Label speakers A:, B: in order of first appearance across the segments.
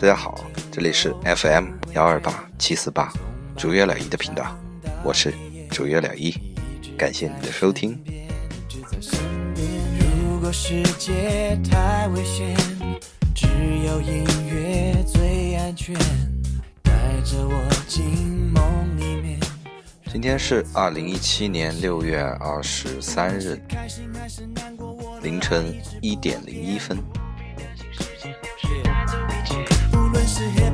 A: 大家好，这里是 FM 幺二八七四八主月了一的频道，我是主月了一，感谢你的收听。如果世界太危险，只有音乐最安全，带着我进梦里面。今天是二零一七年六月二十三日凌晨一点零一分。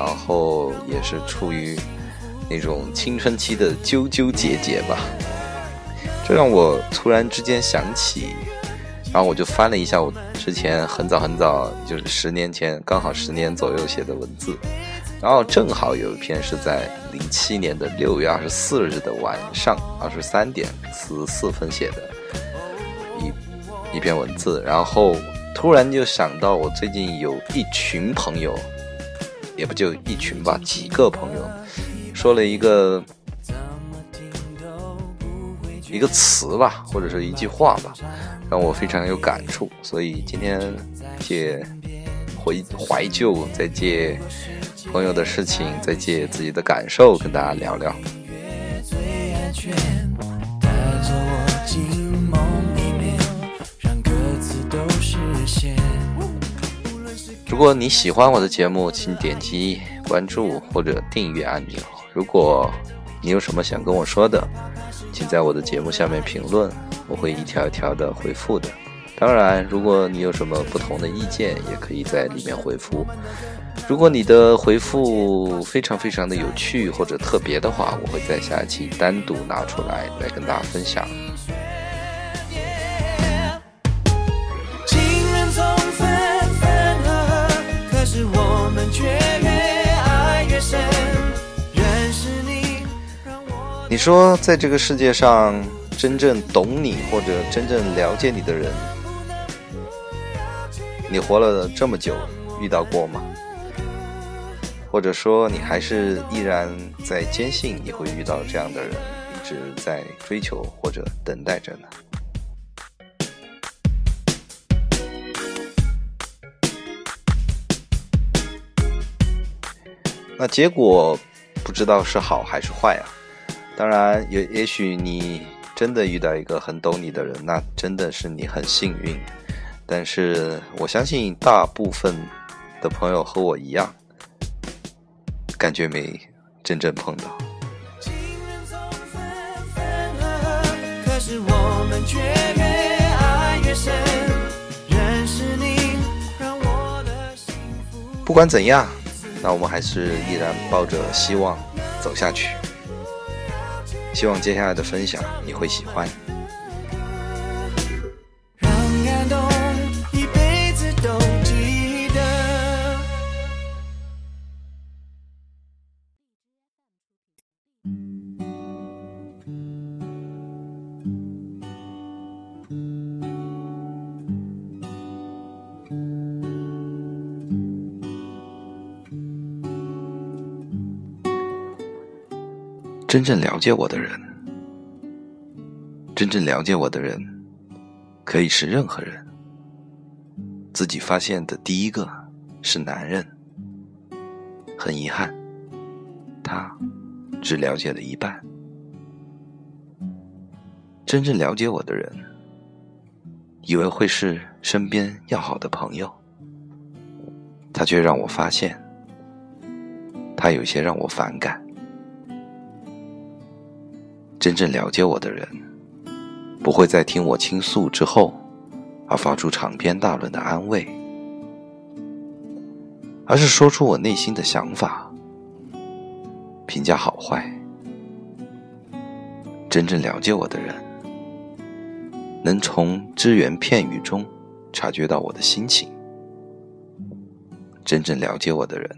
A: 然后也是处于那种青春期的纠纠结结吧。这让我突然之间想起，然后我就翻了一下我之前很早很早，就是十年前，刚好十年左右写的文字。然后正好有一篇是在零七年的六月二十四日的晚上二十三点四十四分写的一一篇文字，然后突然就想到我最近有一群朋友，也不就一群吧，几个朋友说了一个一个词吧，或者是一句话吧，让我非常有感触，所以今天借回怀旧，再借。朋友的事情，再借自己的感受跟大家聊聊。如果你喜欢我的节目，请点击关注或者订阅按钮。如果你有什么想跟我说的，请在我的节目下面评论，我会一条一条的回复的。当然，如果你有什么不同的意见，也可以在里面回复。如果你的回复非常非常的有趣或者特别的话，我会在下一期单独拿出来来跟大家分享。你说，在这个世界上，真正懂你或者真正了解你的人，你活了这么久，遇到过吗？或者说，你还是依然在坚信你会遇到这样的人，一直在追求或者等待着呢？那结果不知道是好还是坏啊？当然，也也许你真的遇到一个很懂你的人，那真的是你很幸运。但是我相信，大部分的朋友和我一样。感觉没真正碰到。不管怎样，那我们还是依然抱着希望走下去。希望接下来的分享你会喜欢。真正了解我的人，真正了解我的人，可以是任何人。自己发现的第一个是男人，很遗憾，他只了解了一半。真正了解我的人，以为会是身边要好的朋友，他却让我发现，他有些让我反感。真正了解我的人，不会在听我倾诉之后，而发出长篇大论的安慰，而是说出我内心的想法，评价好坏。真正了解我的人，能从只言片语中察觉到我的心情，真正了解我的人，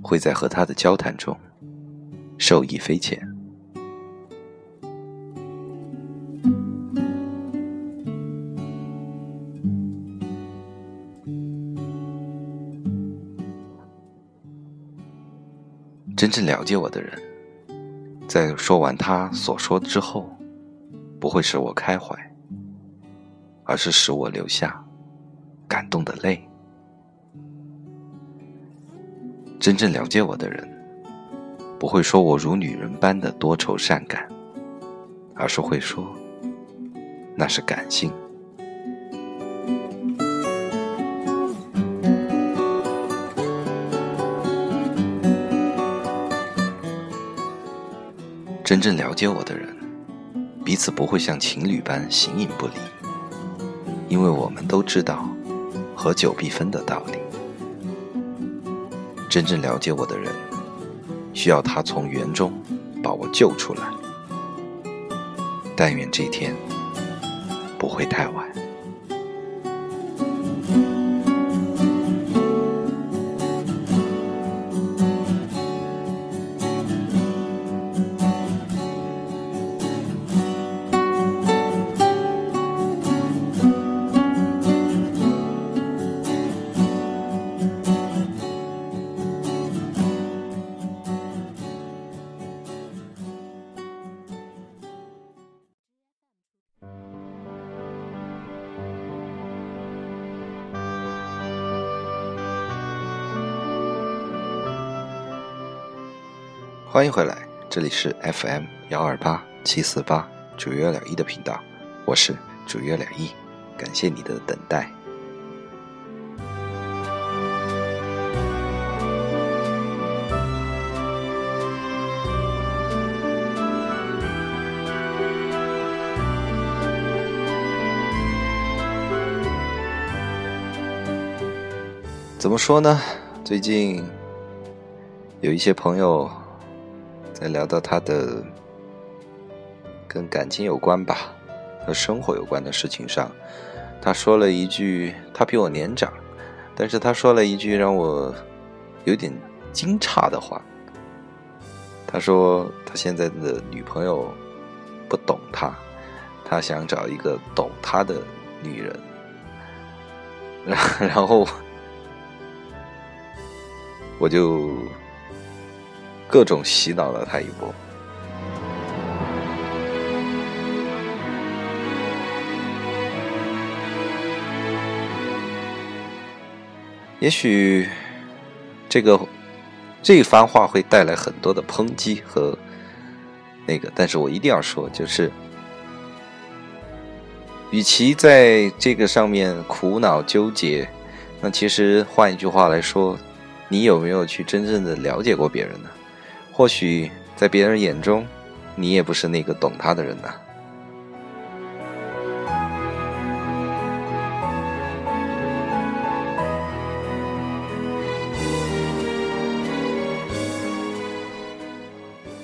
A: 会在和他的交谈中受益匪浅。真正了解我的人，在说完他所说之后，不会使我开怀，而是使我流下感动的泪。真正了解我的人，不会说我如女人般的多愁善感，而是会说，那是感性。真正了解我的人，彼此不会像情侣般形影不离，因为我们都知道合久必分的道理。真正了解我的人，需要他从园中把我救出来。但愿这天不会太晚。欢迎回来，这里是 FM 幺二八七四八主月两一的频道，我是主月两一，感谢你的等待。怎么说呢？最近有一些朋友。在聊到他的跟感情有关吧，和生活有关的事情上，他说了一句，他比我年长，但是他说了一句让我有点惊诧的话。他说他现在的女朋友不懂他，他想找一个懂他的女人，然后我就。各种洗脑了他一波。也许这个这番话会带来很多的抨击和那个，但是我一定要说，就是与其在这个上面苦恼纠结，那其实换一句话来说，你有没有去真正的了解过别人呢？或许在别人眼中，你也不是那个懂他的人呢。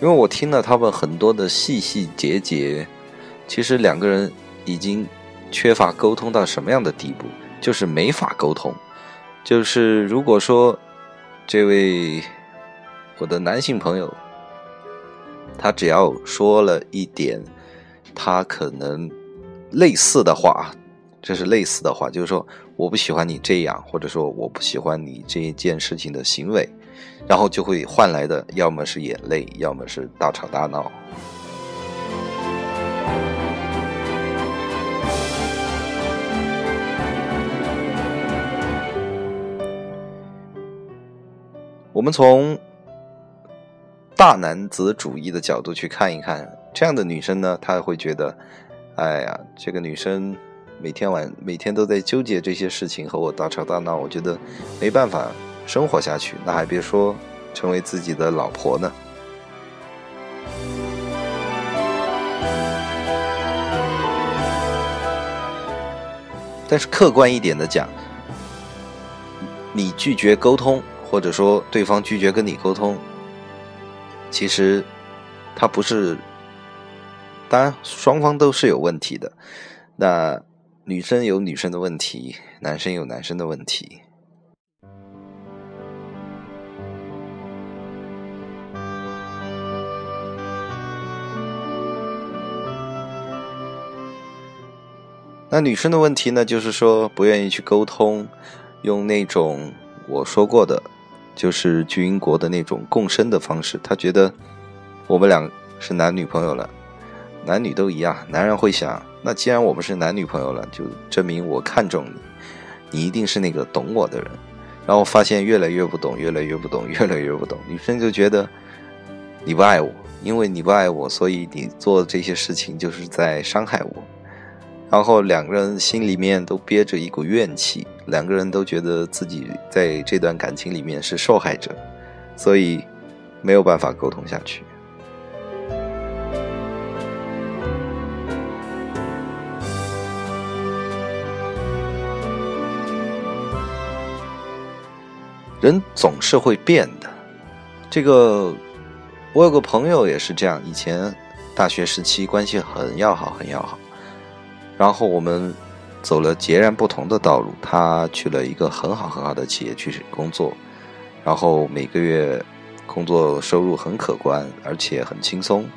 A: 因为我听了他们很多的细细节节，其实两个人已经缺乏沟通到什么样的地步，就是没法沟通。就是如果说这位。我的男性朋友，他只要说了一点，他可能类似的话，这是类似的话，就是说我不喜欢你这样，或者说我不喜欢你这一件事情的行为，然后就会换来的要么是眼泪，要么是大吵大闹。我们从。大男子主义的角度去看一看，这样的女生呢，她会觉得，哎呀，这个女生每天晚每天都在纠结这些事情，和我大吵大闹，我觉得没办法生活下去，那还别说成为自己的老婆呢。但是客观一点的讲，你拒绝沟通，或者说对方拒绝跟你沟通。其实他不是，当然双方都是有问题的，那女生有女生的问题，男生有男生的问题。那女生的问题呢，就是说不愿意去沟通，用那种我说过的。就是巨婴国的那种共生的方式。他觉得我们俩是男女朋友了，男女都一样。男人会想，那既然我们是男女朋友了，就证明我看中你，你一定是那个懂我的人。然后发现越来越不懂，越来越不懂，越来越不懂。女生就觉得你不爱我，因为你不爱我，所以你做这些事情就是在伤害我。然后两个人心里面都憋着一股怨气，两个人都觉得自己在这段感情里面是受害者，所以没有办法沟通下去。人总是会变的，这个我有个朋友也是这样，以前大学时期关系很要好，很要好。然后我们走了截然不同的道路，他去了一个很好很好的企业去工作，然后每个月工作收入很可观，而且很轻松。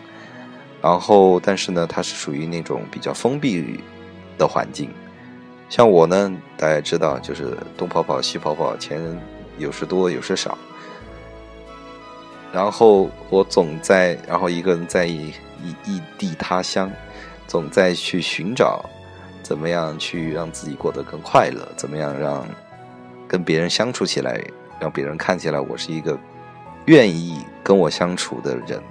A: 然后，但是呢，他是属于那种比较封闭的环境。像我呢，大家知道，就是东跑跑西跑跑，钱有时多有时少。然后我总在，然后一个人在异异地他乡。总在去寻找，怎么样去让自己过得更快乐？怎么样让跟别人相处起来，让别人看起来我是一个愿意跟我相处的人？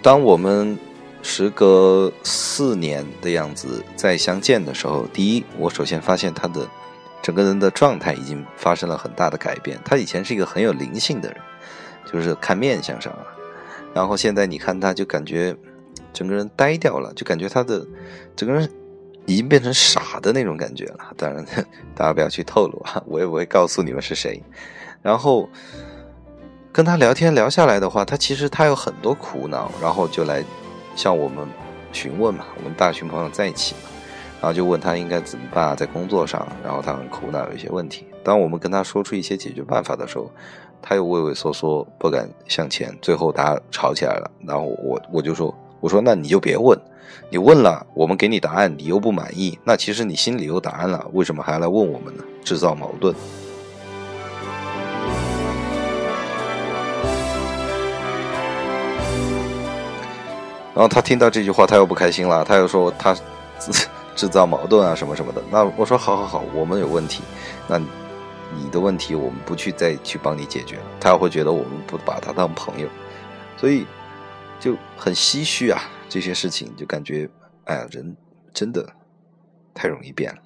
A: 当我们时隔四年的样子再相见的时候，第一，我首先发现他的。整个人的状态已经发生了很大的改变。他以前是一个很有灵性的人，就是看面相上啊。然后现在你看他，就感觉整个人呆掉了，就感觉他的整个人已经变成傻的那种感觉了。当然，大家不要去透露啊，我也不会告诉你们是谁。然后跟他聊天聊下来的话，他其实他有很多苦恼，然后就来向我们询问嘛。我们大群朋友在一起嘛。然后就问他应该怎么办，在工作上，然后他很苦恼，有一些问题。当我们跟他说出一些解决办法的时候，他又畏畏缩缩，不敢向前。最后大家吵起来了。然后我我就说，我说那你就别问，你问了，我们给你答案，你又不满意，那其实你心里有答案了，为什么还要来问我们呢？制造矛盾。然后他听到这句话，他又不开心了，他又说他。制造矛盾啊什么什么的，那我说好好好，我们有问题，那你的问题我们不去再去帮你解决了，他会觉得我们不把他当朋友，所以就很唏嘘啊，这些事情就感觉，哎呀，人真的太容易变了。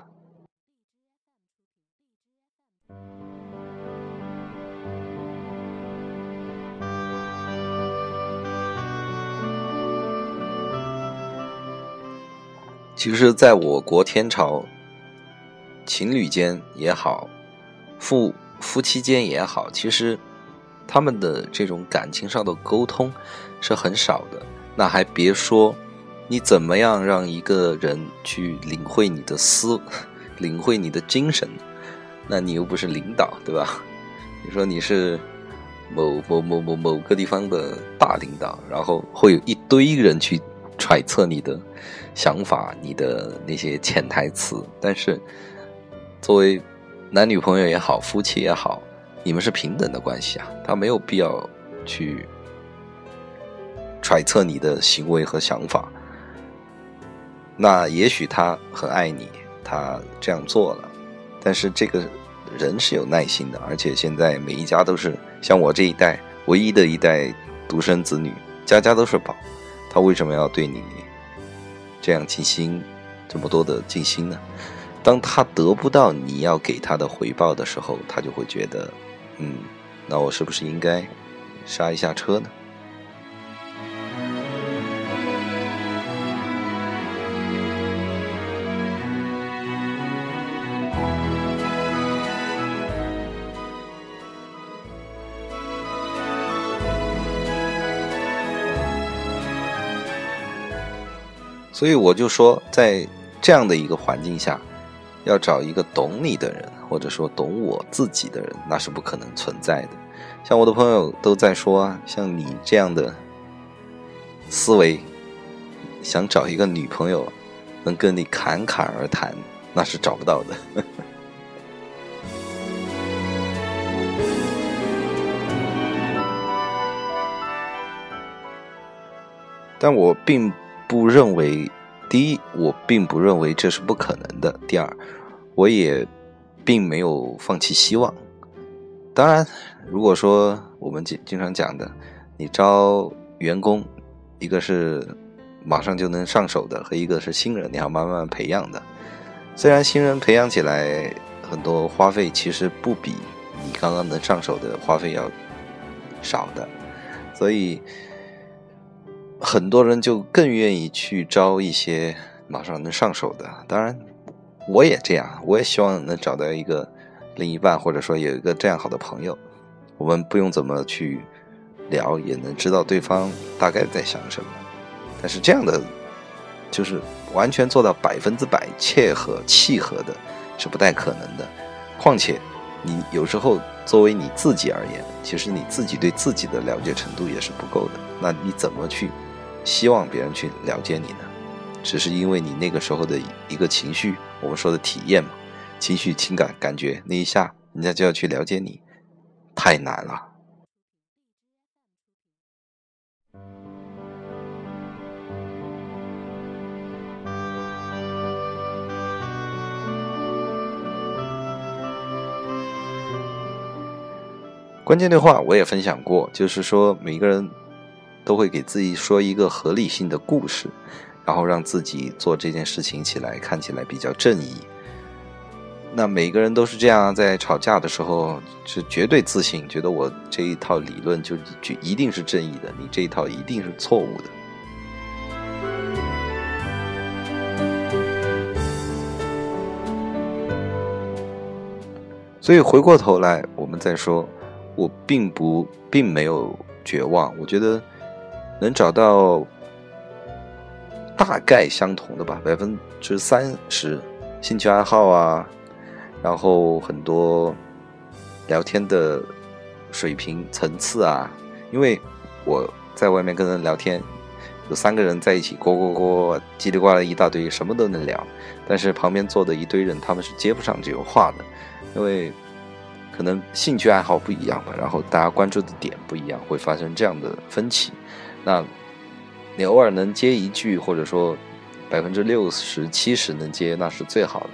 A: 其实，在我国天朝，情侣间也好，夫夫妻间也好，其实他们的这种感情上的沟通是很少的。那还别说，你怎么样让一个人去领会你的思，领会你的精神？那你又不是领导，对吧？你说你是某某某某某个地方的大领导，然后会有一堆人去。揣测你的想法，你的那些潜台词，但是作为男女朋友也好，夫妻也好，你们是平等的关系啊，他没有必要去揣测你的行为和想法。那也许他很爱你，他这样做了，但是这个人是有耐心的，而且现在每一家都是像我这一代唯一的一代独生子女，家家都是宝。他为什么要对你这样尽心，这么多的尽心呢？当他得不到你要给他的回报的时候，他就会觉得，嗯，那我是不是应该刹一下车呢？所以我就说，在这样的一个环境下，要找一个懂你的人，或者说懂我自己的人，那是不可能存在的。像我的朋友都在说啊，像你这样的思维，想找一个女朋友能跟你侃侃而谈，那是找不到的。但我并不认为，第一，我并不认为这是不可能的；第二，我也并没有放弃希望。当然，如果说我们经经常讲的，你招员工，一个是马上就能上手的，和一个是新人，你要慢慢培养的。虽然新人培养起来很多花费，其实不比你刚刚能上手的花费要少的，所以。很多人就更愿意去招一些马上能上手的。当然，我也这样，我也希望能找到一个另一半，或者说有一个这样好的朋友，我们不用怎么去聊，也能知道对方大概在想什么。但是这样的，就是完全做到百分之百切合契合的，是不太可能的。况且，你有时候作为你自己而言，其实你自己对自己的了解程度也是不够的。那你怎么去？希望别人去了解你呢，只是因为你那个时候的一个情绪，我们说的体验嘛，情绪、情感、感觉那一下，人家就要去了解你，太难了。关键对话我也分享过，就是说每个人。都会给自己说一个合理性的故事，然后让自己做这件事情起来看起来比较正义。那每个人都是这样，在吵架的时候是绝对自信，觉得我这一套理论就就一定是正义的，你这一套一定是错误的。所以回过头来，我们再说，我并不并没有绝望，我觉得。能找到大概相同的吧，百分之三十兴趣爱好啊，然后很多聊天的水平层次啊。因为我在外面跟人聊天，有三个人在一起，呱呱呱，叽里呱啦一大堆，什么都能聊。但是旁边坐的一堆人，他们是接不上这个话的，因为可能兴趣爱好不一样吧，然后大家关注的点不一样，会发生这样的分歧。那，你偶尔能接一句，或者说百分之六十七十能接，那是最好的。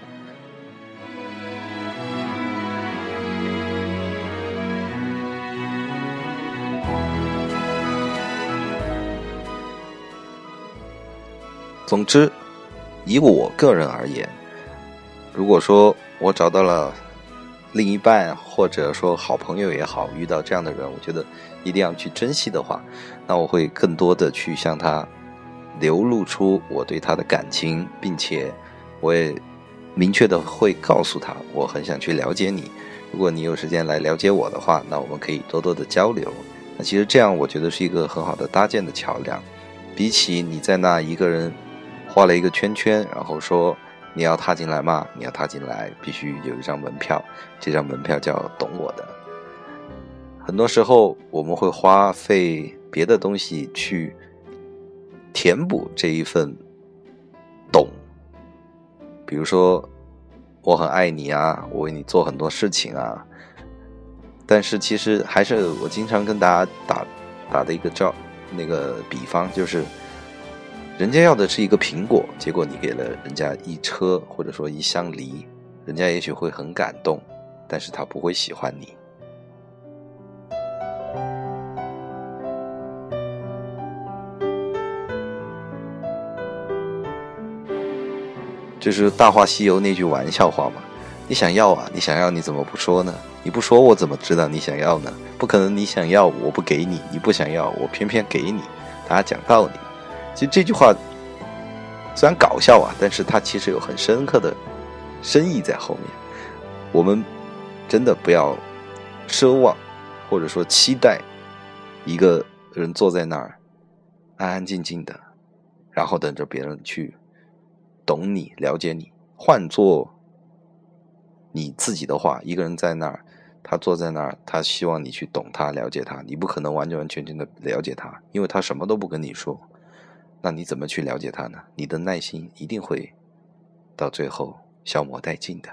A: 总之，以我个人而言，如果说我找到了。另一半或者说好朋友也好，遇到这样的人，我觉得一定要去珍惜的话，那我会更多的去向他流露出我对他的感情，并且我也明确的会告诉他，我很想去了解你。如果你有时间来了解我的话，那我们可以多多的交流。那其实这样，我觉得是一个很好的搭建的桥梁，比起你在那一个人画了一个圈圈，然后说。你要踏进来吗？你要踏进来，必须有一张门票。这张门票叫懂我的。很多时候，我们会花费别的东西去填补这一份懂。比如说，我很爱你啊，我为你做很多事情啊。但是，其实还是我经常跟大家打打的一个照，那个比方就是。人家要的是一个苹果，结果你给了人家一车或者说一箱梨，人家也许会很感动，但是他不会喜欢你。这是《大话西游》那句玩笑话嘛？你想要啊，你想要你怎么不说呢？你不说我怎么知道你想要呢？不可能，你想要我不给你，你不想要我偏偏给你，大家讲道理。其实这句话虽然搞笑啊，但是它其实有很深刻的深意在后面。我们真的不要奢望，或者说期待一个人坐在那儿安安静静的，然后等着别人去懂你、了解你。换做你自己的话，一个人在那儿
B: 他坐在那儿，他希望你去懂他、了解他，你不可能完完全全的了解他，因为他什么都不跟你说。那你怎么去了解他呢？你的耐心一定会到最后消磨殆尽的。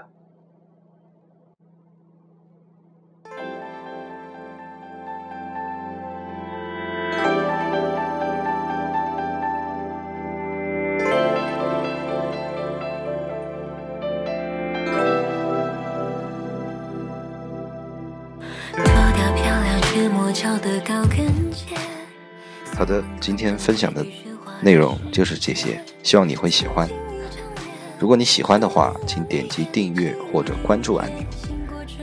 B: 好的，今天分享的内容就是这些，希望你会喜欢。如果你喜欢的话，请点击订阅或者关注按钮。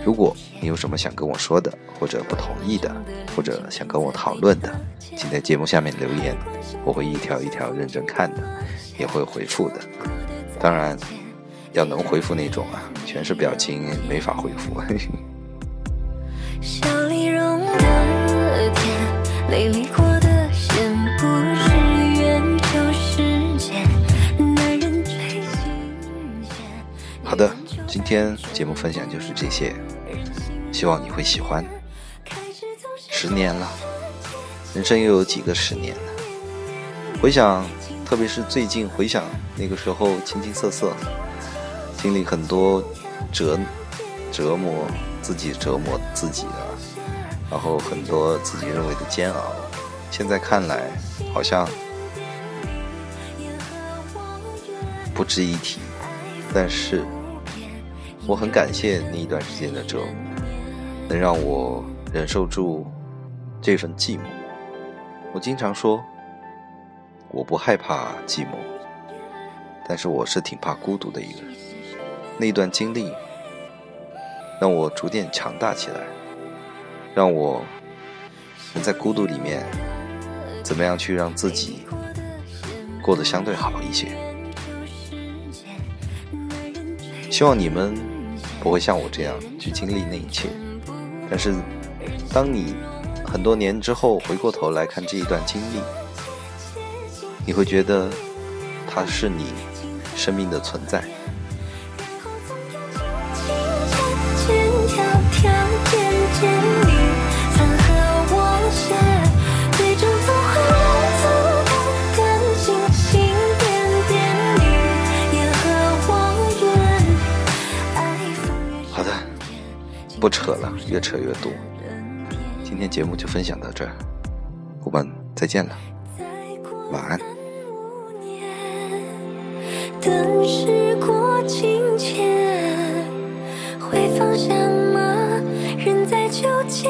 B: 如果你有什么想跟我说的，或者不同意的，或者想跟我讨论的，请在节目下面留言，我会一条一条认真看的，也会回复的。当然，要能回复那种啊，全是表情没法回复。好天节目分享就是这些，希望你会喜欢。十年了，人生又有几个十年呢？回想，特别是最近回想那个时候，青青涩涩，经历很多折折磨自己，折磨自己的，然后很多自己认为的煎熬，现在看来好像不值一提，但是。我很感谢那一段时间的折磨，能让我忍受住这份寂寞。我经常说，我不害怕寂寞，但是我是挺怕孤独的一个人。那段经历让我逐渐强大起来，让我能在孤独里面怎么样去让自己过得相对好一些。希望你们。不会像我这样去经历那一切，但是，当你很多年之后回过头来看这一段经历，你会觉得它是你生命的存在。不扯了，越扯越多。今天节目就分享到这儿，我们再见了，晚安。等时过境迁，会放下吗？仍在纠结